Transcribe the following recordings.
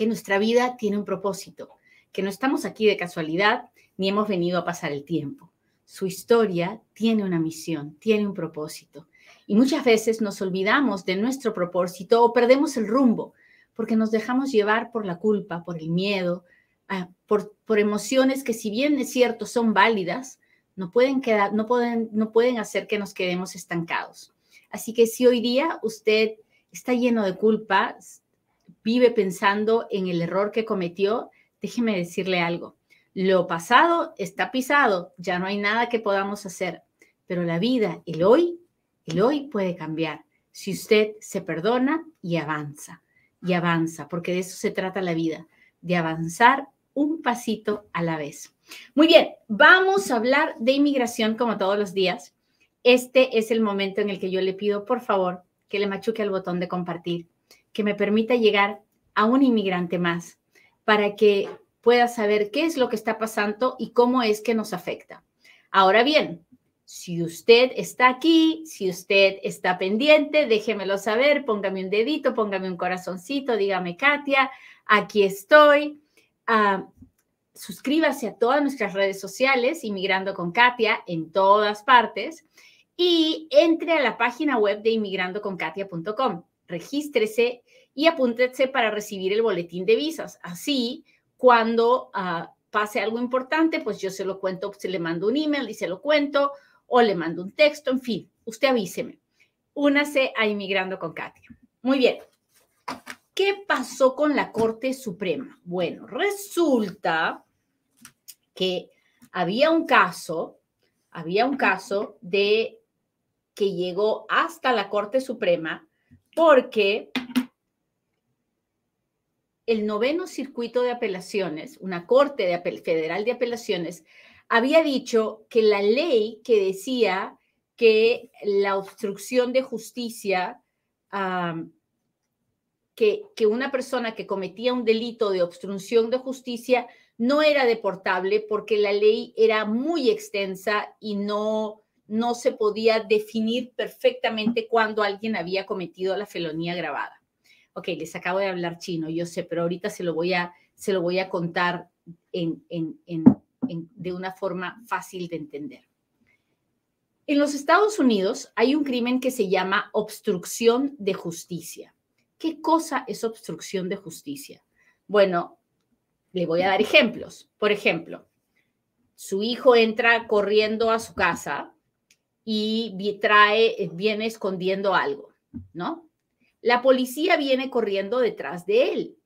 que nuestra vida tiene un propósito, que no estamos aquí de casualidad ni hemos venido a pasar el tiempo. Su historia tiene una misión, tiene un propósito. Y muchas veces nos olvidamos de nuestro propósito o perdemos el rumbo porque nos dejamos llevar por la culpa, por el miedo, ah, por, por emociones que si bien es cierto son válidas, no pueden, quedar, no, pueden, no pueden hacer que nos quedemos estancados. Así que si hoy día usted está lleno de culpa, vive pensando en el error que cometió, déjeme decirle algo. Lo pasado está pisado, ya no hay nada que podamos hacer, pero la vida, el hoy, el hoy puede cambiar si usted se perdona y avanza, y avanza, porque de eso se trata la vida, de avanzar un pasito a la vez. Muy bien, vamos a hablar de inmigración como todos los días. Este es el momento en el que yo le pido, por favor, que le machuque al botón de compartir que me permita llegar a un inmigrante más para que pueda saber qué es lo que está pasando y cómo es que nos afecta. Ahora bien, si usted está aquí, si usted está pendiente, déjemelo saber, póngame un dedito, póngame un corazoncito, dígame, Katia, aquí estoy. Ah, suscríbase a todas nuestras redes sociales, Inmigrando con Katia, en todas partes, y entre a la página web de inmigrandoconkatia.com regístrese y apúntese para recibir el boletín de visas. Así, cuando ah, pase algo importante, pues yo se lo cuento, se le mando un email y se lo cuento, o le mando un texto, en fin, usted avíseme. Únase a Inmigrando con Katia. Muy bien. ¿Qué pasó con la Corte Suprema? Bueno, resulta que había un caso, había un caso de que llegó hasta la Corte Suprema porque el noveno circuito de apelaciones, una corte de federal de apelaciones, había dicho que la ley que decía que la obstrucción de justicia, que una persona que cometía un delito de obstrucción de justicia no era deportable porque la ley era muy extensa y no, no se podía definir perfectamente cuándo alguien había cometido la felonía grabada. Ok, les acabo de hablar chino, yo sé, pero ahorita se lo voy a, se lo voy a contar en, de una forma fácil de entender. En los Estados Unidos hay un crimen que se llama obstrucción de justicia. ¿Qué cosa es obstrucción de justicia? Bueno, le voy a dar ejemplos. Por ejemplo, su hijo entra corriendo a su casa y trae, eh, viene escondiendo algo, ¿no? La policía viene corriendo detrás de él.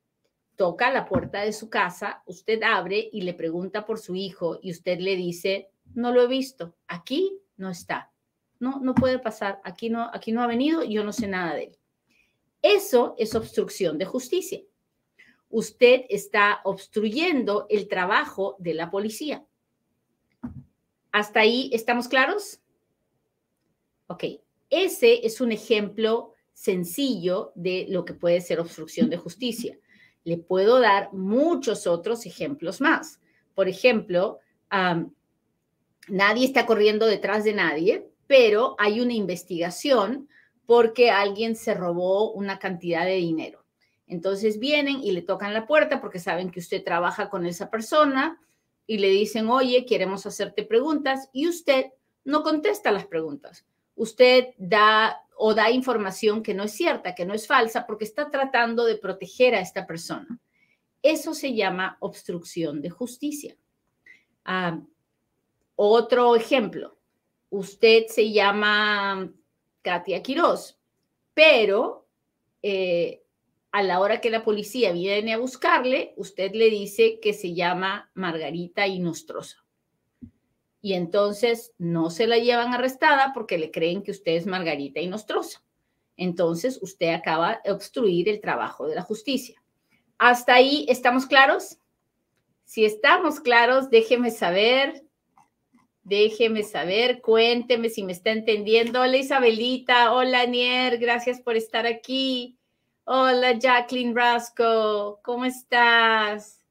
Toca la puerta de su casa, usted abre y le pregunta por su hijo y usted le dice, no lo he visto, aquí no está. No, no puede pasar, aquí no, aquí no ha venido, yo no sé nada de él. Eso es obstrucción de justicia. Usted está obstruyendo el trabajo de la policía. ¿Hasta ahí estamos claros? Ok, ese es un ejemplo sencillo de lo que puede ser obstrucción de justicia. Le puedo dar muchos otros ejemplos más. Por ejemplo, nadie está corriendo detrás de nadie, pero hay una investigación porque alguien se robó una cantidad de dinero. Entonces vienen y le tocan la puerta porque saben que usted trabaja con esa persona y le dicen, oye, queremos hacerte preguntas y usted no contesta las preguntas usted da o da información que no es cierta, que no es falsa, porque está tratando de proteger a esta persona. Eso se llama obstrucción de justicia. Ah, otro ejemplo, usted se llama Katia Quiroz, pero eh, a la hora que la policía viene a buscarle, usted le dice que se llama Margarita Inostrosa y entonces no se la llevan arrestada porque le creen que usted es Margarita y Nostrosa. Entonces usted acaba de obstruir el trabajo de la justicia. ¿Hasta ahí estamos claros? Si estamos claros, déjeme saber. Déjeme saber, cuénteme si me está entendiendo. Hola Isabelita, hola Nier, gracias por estar aquí. Hola Jacqueline Rasco, ¿cómo estás?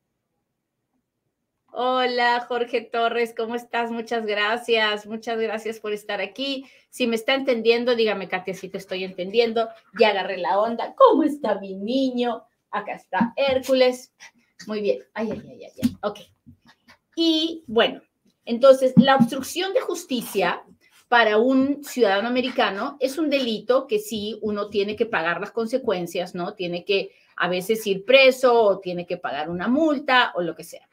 Hola Jorge Torres, ¿cómo estás? Muchas gracias, muchas gracias por estar aquí. Si me está entendiendo, dígame Katia si te estoy entendiendo. Ya agarré la onda. ¿Cómo está mi niño? Acá está Hércules. Muy bien. Ay, ay, ay, ay, ay. Ok. Y bueno, entonces, la obstrucción de justicia para un ciudadano americano es un delito que sí uno tiene que pagar las consecuencias, ¿no? Tiene que a veces ir preso o tiene que pagar una multa o lo que sea.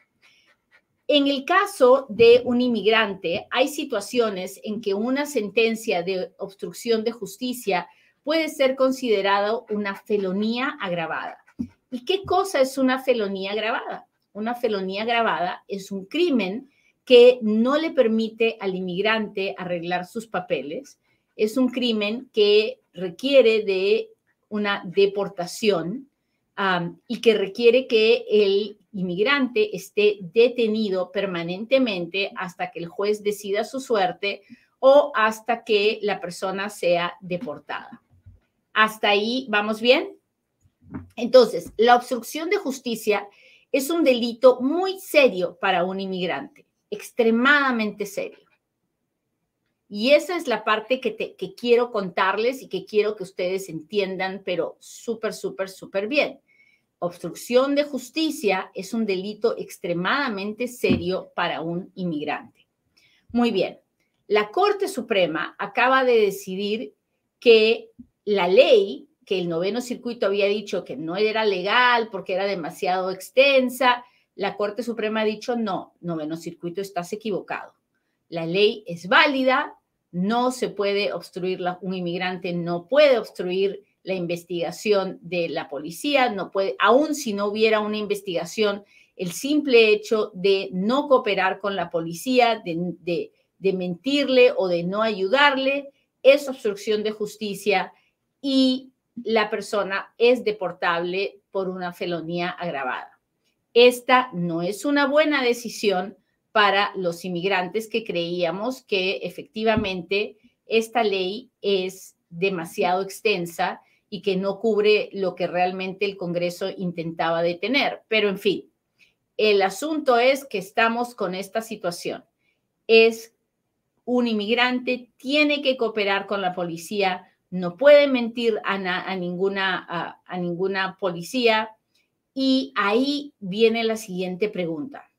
En el caso de un inmigrante, hay situaciones en que una sentencia de obstrucción de justicia puede ser considerada una felonía agravada. ¿Y qué cosa es una felonía agravada? Una felonía agravada es un crimen que no le permite al inmigrante arreglar sus papeles. Es un crimen que requiere de una deportación y que requiere que el inmigrante esté detenido permanentemente hasta que el juez decida su suerte o hasta que la persona sea deportada. ¿Hasta ahí vamos bien? Entonces, la obstrucción de justicia es un delito muy serio para un inmigrante extremadamente serio. Y esa es la parte que, te, que quiero contarles y que quiero que ustedes entiendan, pero súper, súper, súper bien. Obstrucción de justicia es un delito extremadamente serio para un inmigrante. Muy bien, la Corte Suprema acaba de decidir que la ley que el noveno circuito había dicho que no era legal porque era demasiado extensa, la Corte Suprema ha dicho, no, noveno circuito, estás equivocado. La ley es válida, no se puede obstruir, un inmigrante no puede obstruir la investigación de la policía, no puede, aun si no hubiera una investigación, el simple hecho de no cooperar con la policía, de, de mentirle o de no ayudarle, es obstrucción de justicia y la persona es deportable por una felonía agravada. Esta no es una buena decisión para los inmigrantes que creíamos que efectivamente esta ley es demasiado extensa y que no cubre lo que realmente el Congreso intentaba detener. Pero en fin, el asunto es que estamos con esta situación. Es un inmigrante, tiene que cooperar con la policía, no puede mentir a, ninguna, a ninguna policía, y ahí viene la siguiente pregunta.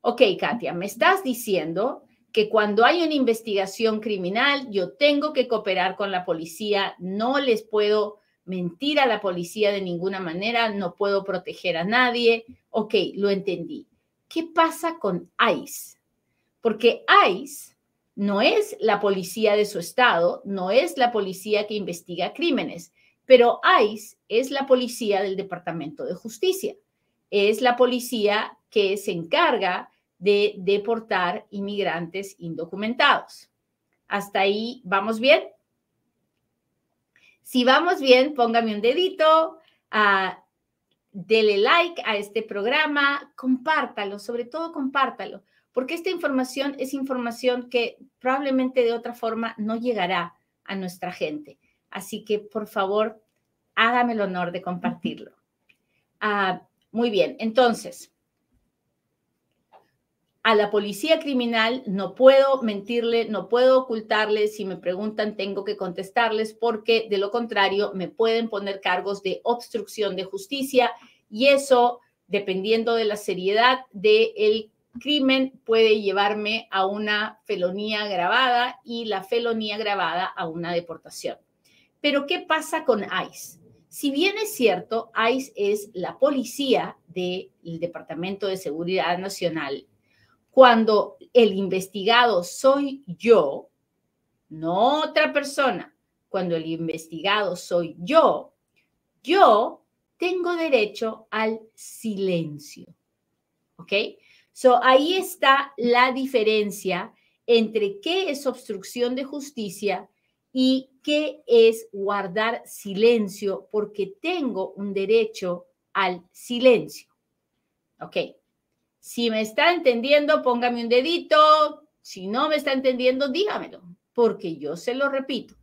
Ok, Katia, me estás diciendo que cuando hay una investigación criminal, yo tengo que cooperar con la policía, no les puedo mentir a la policía de ninguna manera, no puedo proteger a nadie. Ok, lo entendí. ¿Qué pasa con ICE? Porque ICE no es la policía de su estado, no es la policía que investiga crímenes. Pero ICE es la policía del Departamento de Justicia, es la policía que se encarga de deportar inmigrantes indocumentados. ¿Hasta ahí vamos bien? Si vamos bien, póngame un dedito, uh, dele like a este programa, compártalo, sobre todo compártalo, porque esta información es información que probablemente de otra forma no llegará a nuestra gente. Así que, por favor, hágame el honor de compartirlo. Ah, muy bien, entonces, a la policía criminal no puedo mentirle, no puedo ocultarle. Si me preguntan, tengo que contestarles porque de lo contrario me pueden poner cargos de obstrucción de justicia y eso, dependiendo de la seriedad del crimen, puede llevarme a una felonía agravada y la felonía agravada a una deportación. Pero, ¿qué pasa con ICE? Si bien es cierto, ICE es la policía del Departamento de Seguridad Nacional, cuando el investigado soy yo, no otra persona, cuando el investigado soy yo, yo tengo derecho al silencio. ¿Ok? So ahí está la diferencia entre qué es obstrucción de justicia y qué es guardar silencio porque tengo un derecho al silencio. ¿Ok? Si me está entendiendo, póngame un dedito. Si no me está entendiendo, dígamelo, porque yo se lo repito.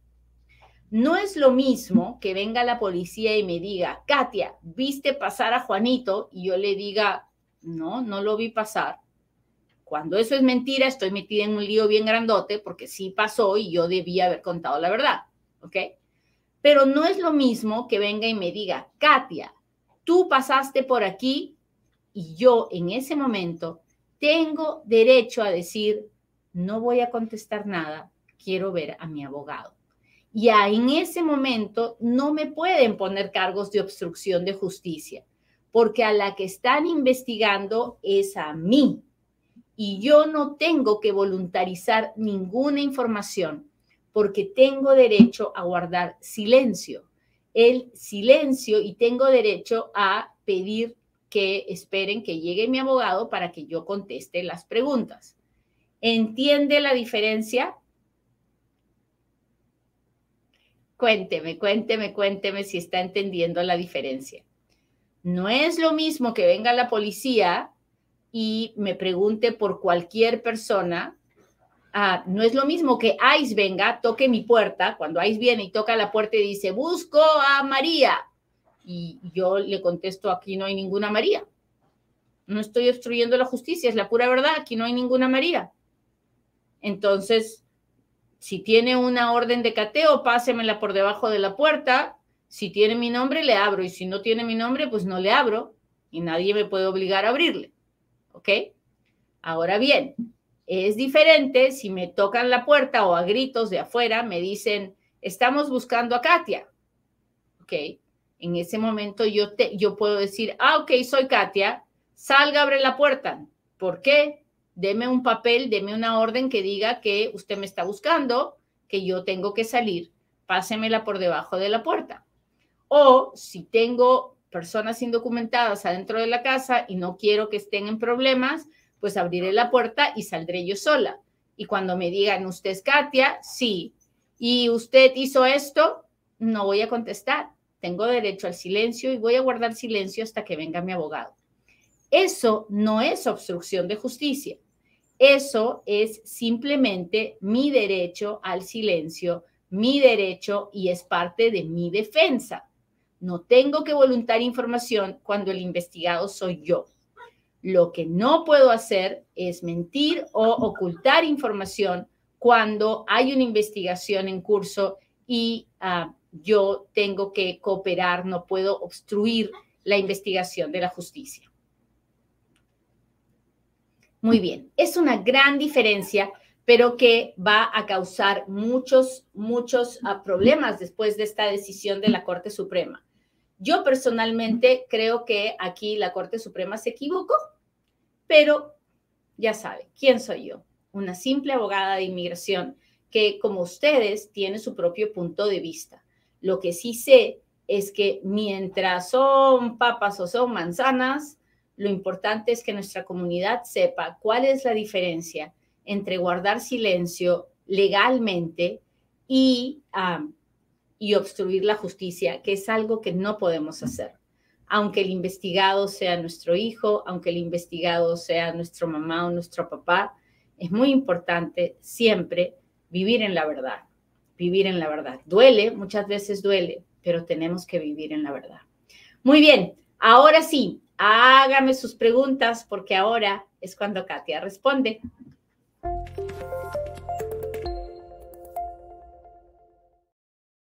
No es lo mismo que venga la policía y me diga, Katia, ¿viste pasar a Juanito? Y yo le diga, no, no lo vi pasar. Cuando eso es mentira, estoy metida en un lío bien grandote porque sí pasó y yo debía haber contado la verdad, ¿ok? Pero no es lo mismo que venga y me diga, Katia, tú pasaste por aquí y yo en ese momento tengo derecho a decir, no voy a contestar nada, quiero ver a mi abogado. Y en ese momento no me pueden poner cargos de obstrucción de justicia, porque a la que están investigando es a mí. Y yo no tengo que voluntarizar ninguna información, porque tengo derecho a guardar silencio. El silencio y tengo derecho a pedir que esperen que llegue mi abogado para que yo conteste las preguntas. ¿Entiende la diferencia? Cuénteme, cuénteme, cuénteme si está entendiendo la diferencia. No es lo mismo que venga la policía y me pregunte por cualquier persona. Ah, no es lo mismo que ICE venga, toque mi puerta. Cuando ICE viene y toca la puerta y dice, busco a María y yo le contesto, aquí no hay ninguna María. No estoy obstruyendo la justicia, es la pura verdad, aquí no hay ninguna María. Entonces, si tiene una orden de cateo, pásemela por debajo de la puerta. Si tiene mi nombre, le abro. Y si no tiene mi nombre, pues no le abro. Y nadie me puede obligar a abrirle. ¿Ok? Ahora bien, es diferente si me tocan la puerta o a gritos de afuera me dicen, estamos buscando a Katia. ¿Ok? En ese momento yo, te, yo puedo decir, ah, ok, soy Katia, salga, abre la puerta. ¿Por qué? Deme un papel, deme una orden que diga que usted me está buscando, que yo tengo que salir, pásemela por debajo de la puerta. O si tengo personas indocumentadas adentro de la casa y no quiero que estén en problemas, pues abriré la puerta y saldré yo sola. Y cuando me digan, usted es Katia, sí. Y usted hizo esto, no voy a contestar tengo derecho al silencio y voy a guardar silencio hasta que venga mi abogado. Eso no es obstrucción de justicia. Eso es simplemente mi derecho al silencio, mi derecho y es parte de mi defensa. No tengo que voluntar información cuando el investigado soy yo. Lo que no puedo hacer es mentir o ocultar información cuando hay una investigación en curso y uh, yo tengo que cooperar, no puedo obstruir la investigación de la justicia. Muy bien, es una gran diferencia, pero que va a causar muchos, muchos ah, problemas después de esta decisión de la Corte Suprema. Yo personalmente creo que aquí la Corte Suprema se equivocó, pero ya sabe, ¿quién soy yo? Una simple abogada de inmigración que, como ustedes, tiene su propio punto de vista. Lo que sí sé es que mientras son papas o son manzanas, lo importante es que nuestra comunidad sepa cuál es la diferencia entre guardar silencio legalmente y, obstruir la justicia, que es algo que no podemos hacer. Aunque el investigado sea nuestro hijo, aunque el investigado sea nuestro mamá o nuestro papá, es muy importante siempre vivir en la verdad vivir en la verdad. Duele, muchas veces duele, pero tenemos que vivir en la verdad. Muy bien, ahora sí, hágame sus preguntas porque ahora es cuando Katia responde.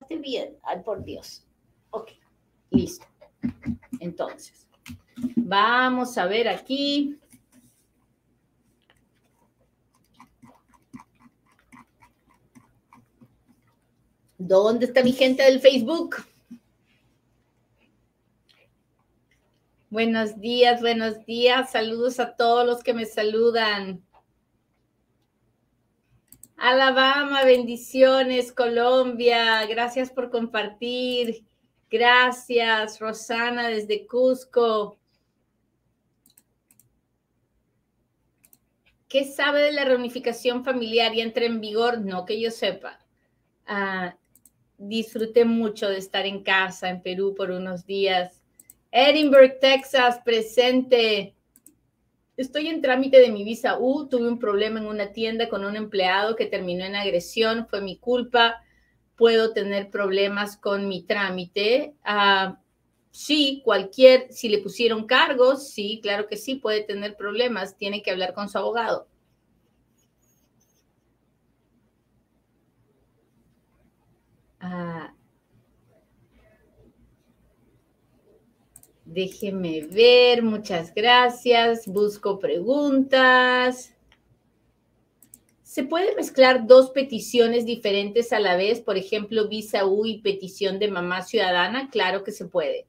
Bien, ay por Dios. Ok, listo. Entonces, vamos a ver aquí. ¿Dónde está mi gente del Facebook? Buenos días, buenos días. Saludos a todos los que me saludan. Alabama, bendiciones, Colombia. Gracias por compartir. Gracias, Rosana, desde Cusco. ¿Qué sabe de la reunificación familiar y entra en vigor? No que yo sepa. Ah, disfruté mucho de estar en casa en Perú por unos días. Edinburgh, Texas, presente. Estoy en trámite de mi visa U, tuve un problema en una tienda con un empleado que terminó en agresión, fue mi culpa, puedo tener problemas con mi trámite. Ah, sí, cualquier, si le pusieron cargos, sí, claro que sí, puede tener problemas, tiene que hablar con su abogado. Ah, déjeme ver, muchas gracias. Busco preguntas. ¿Se puede mezclar dos peticiones diferentes a la vez? Por ejemplo, visa U y petición de mamá ciudadana. Claro que se puede,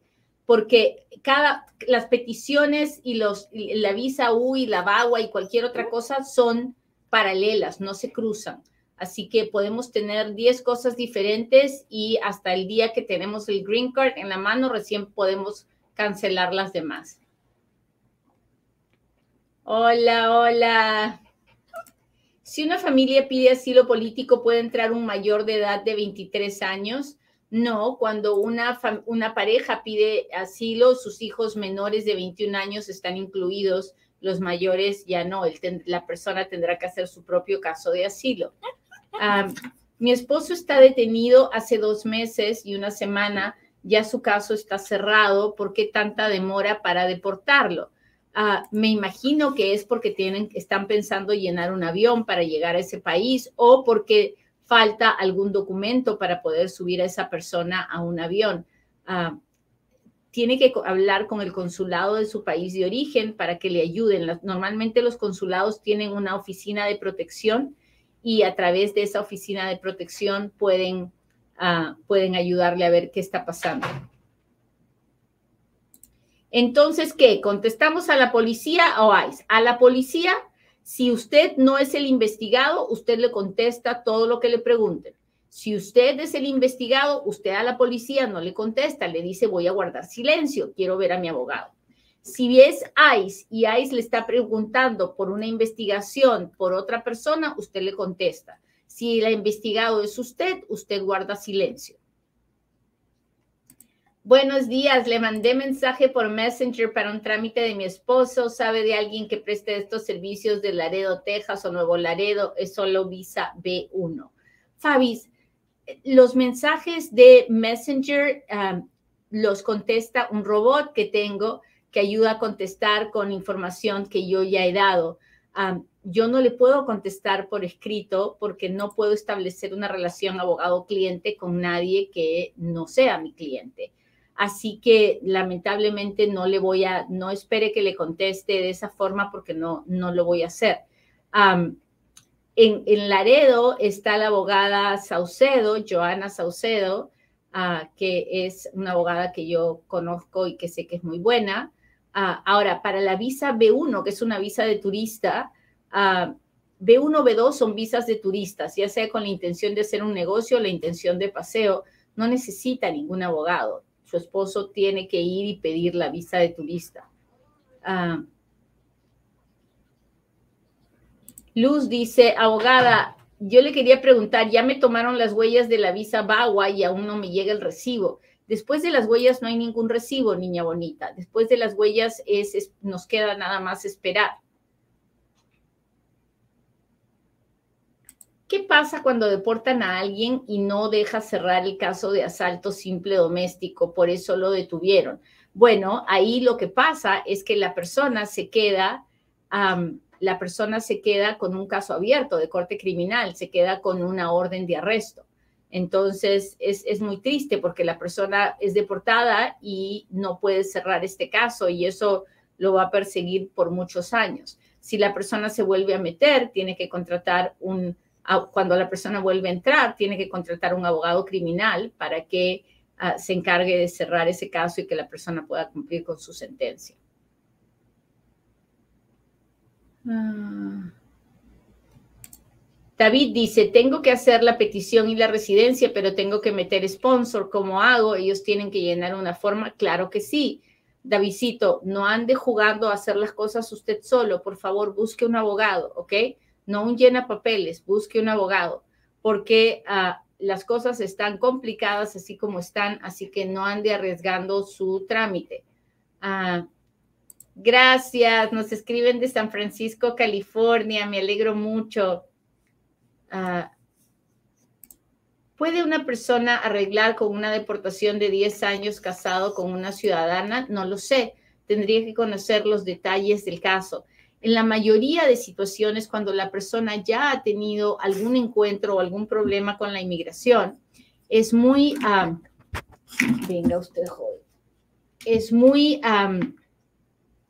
porque cada, las peticiones y los, la visa U y la VAWA y cualquier otra cosa son paralelas, no se cruzan. Así que podemos tener 10 cosas diferentes y hasta el día que tenemos el green card en la mano recién podemos cancelar las demás. Hola, hola. Si una familia pide asilo político, ¿puede entrar un mayor de edad de 23 años? No, cuando una, una pareja pide asilo, sus hijos menores de 21 años están incluidos, los mayores ya no, la persona tendrá que hacer su propio caso de asilo mi esposo está detenido hace dos meses y una semana, ya su caso está cerrado. ¿Por qué tanta demora para deportarlo? Ah, me imagino que es porque tienen, están pensando llenar un avión para llegar a ese país o porque falta algún documento para poder subir a esa persona a un avión. Ah, tiene que hablar con el consulado de su país de origen para que le ayuden. Normalmente los consulados tienen una oficina de protección y a través de esa oficina de protección pueden, ah, pueden ayudarle a ver qué está pasando. Entonces, ¿qué? ¿Contestamos a la policía o? A la policía, si usted no es el investigado, usted le contesta todo lo que le pregunten. Si usted es el investigado, usted a la policía no le contesta, le dice voy a guardar silencio, quiero ver a mi abogado. Si es ICE y ICE le está preguntando por una investigación por otra persona, usted le contesta. Si el investigado es usted, usted guarda silencio. Buenos días, le mandé mensaje por Messenger para un trámite de mi esposo. ¿Sabe de alguien que preste estos servicios de Laredo, Texas o Nuevo Laredo? Es solo visa B1. Fabis, los mensajes de Messenger ah, los contesta un robot que tengo que ayuda a contestar con información que yo ya he dado. yo no le puedo contestar por escrito porque no puedo establecer una relación abogado-cliente con nadie que no sea mi cliente. Así que lamentablemente no le voy a, no espere que le conteste de esa forma porque no, no lo voy a hacer. en, en, Laredo está la abogada Saucedo, Joana Saucedo, ah, que es una abogada que yo conozco y que sé que es muy buena. Ah, ahora, para la visa B1, que es una visa de turista, B1, B2 son visas de turistas, ya sea con la intención de hacer un negocio o la intención de paseo, no necesita ningún abogado. Su esposo tiene que ir y pedir la visa de turista. Ah, Luz dice, abogada, yo le quería preguntar, ya me tomaron las huellas de la visa BAWA y aún no me llega el recibo. Después de las huellas no hay ningún recibo, niña bonita. Después de las huellas es, nos queda nada más esperar. ¿Qué pasa cuando deportan a alguien y no deja cerrar el caso de asalto simple doméstico? Por eso lo detuvieron. Bueno, ahí lo que pasa es que la persona se queda, la persona se queda con un caso abierto de corte criminal, se queda con una orden de arresto. Entonces, es, muy triste porque la persona es deportada y no puede cerrar este caso y eso lo va a perseguir por muchos años. Si la persona se vuelve a meter, tiene que contratar un, cuando la persona vuelve a entrar, tiene que contratar un abogado criminal para que ah, se encargue de cerrar ese caso y que la persona pueda cumplir con su sentencia. Ah. David dice, tengo que hacer la petición y la residencia, pero tengo que meter sponsor. ¿Cómo hago? Ellos tienen que llenar una forma. Claro que sí. Davidcito, no ande jugando a hacer las cosas usted solo. Por favor, busque un abogado, ¿ok? No un llena papeles, busque un abogado, porque ah, las cosas están complicadas así como están, así que no ande arriesgando su trámite. Ah, Gracias. Nos escriben de San Francisco, California. Me alegro mucho. ¿Puede una persona arreglar con una deportación de 10 años casado con una ciudadana? No lo sé. Tendría que conocer los detalles del caso. En la mayoría de situaciones, cuando la persona ya ha tenido algún encuentro o algún problema con la inmigración, es muy... venga usted. Es muy,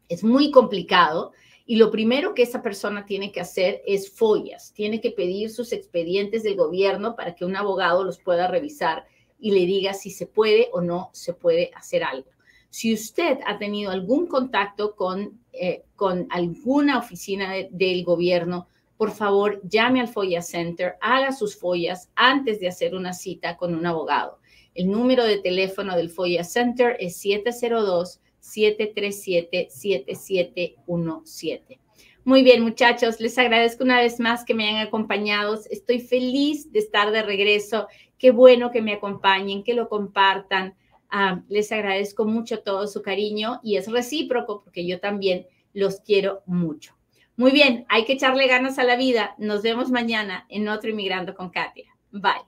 es muy complicado y lo primero que esa persona tiene que hacer es follas, tiene que pedir sus expedientes del gobierno para que un abogado los pueda revisar y le diga si se puede o no se puede hacer algo. Si usted ha tenido algún contacto con, eh, con alguna oficina del gobierno, por favor llame al FOIA Center, haga sus follas antes de hacer una cita con un abogado. El número de teléfono del FOIA Center es 702 737-7717. Muy bien, muchachos, les agradezco una vez más que me hayan acompañado. Estoy feliz de estar de regreso. Qué bueno que me acompañen, que lo compartan. Ah, les agradezco mucho todo su cariño y es recíproco porque yo también los quiero mucho. Muy bien, hay que echarle ganas a la vida. Nos vemos mañana en otro Inmigrando con Katia. Bye.